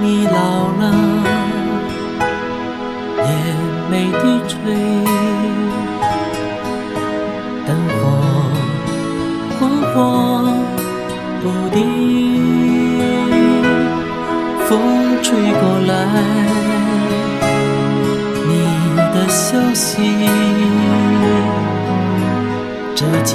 你老了，眼眉低垂，灯火昏黄不定，风吹过来，你的消息，这就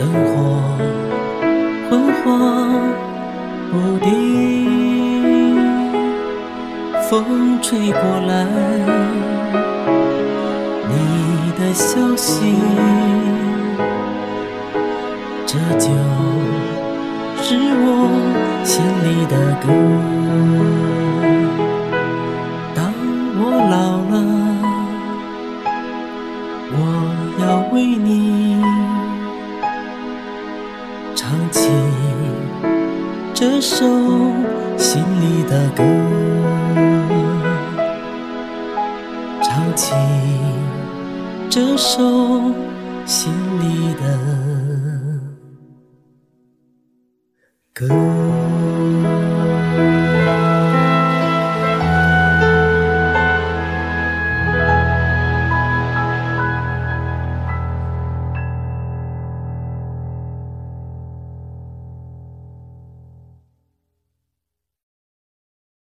灯火昏黄不定，风吹过来，你的消息，这就是我心里的歌。当我老了，我要为你。唱起这首心里的歌，唱起这首心里的歌。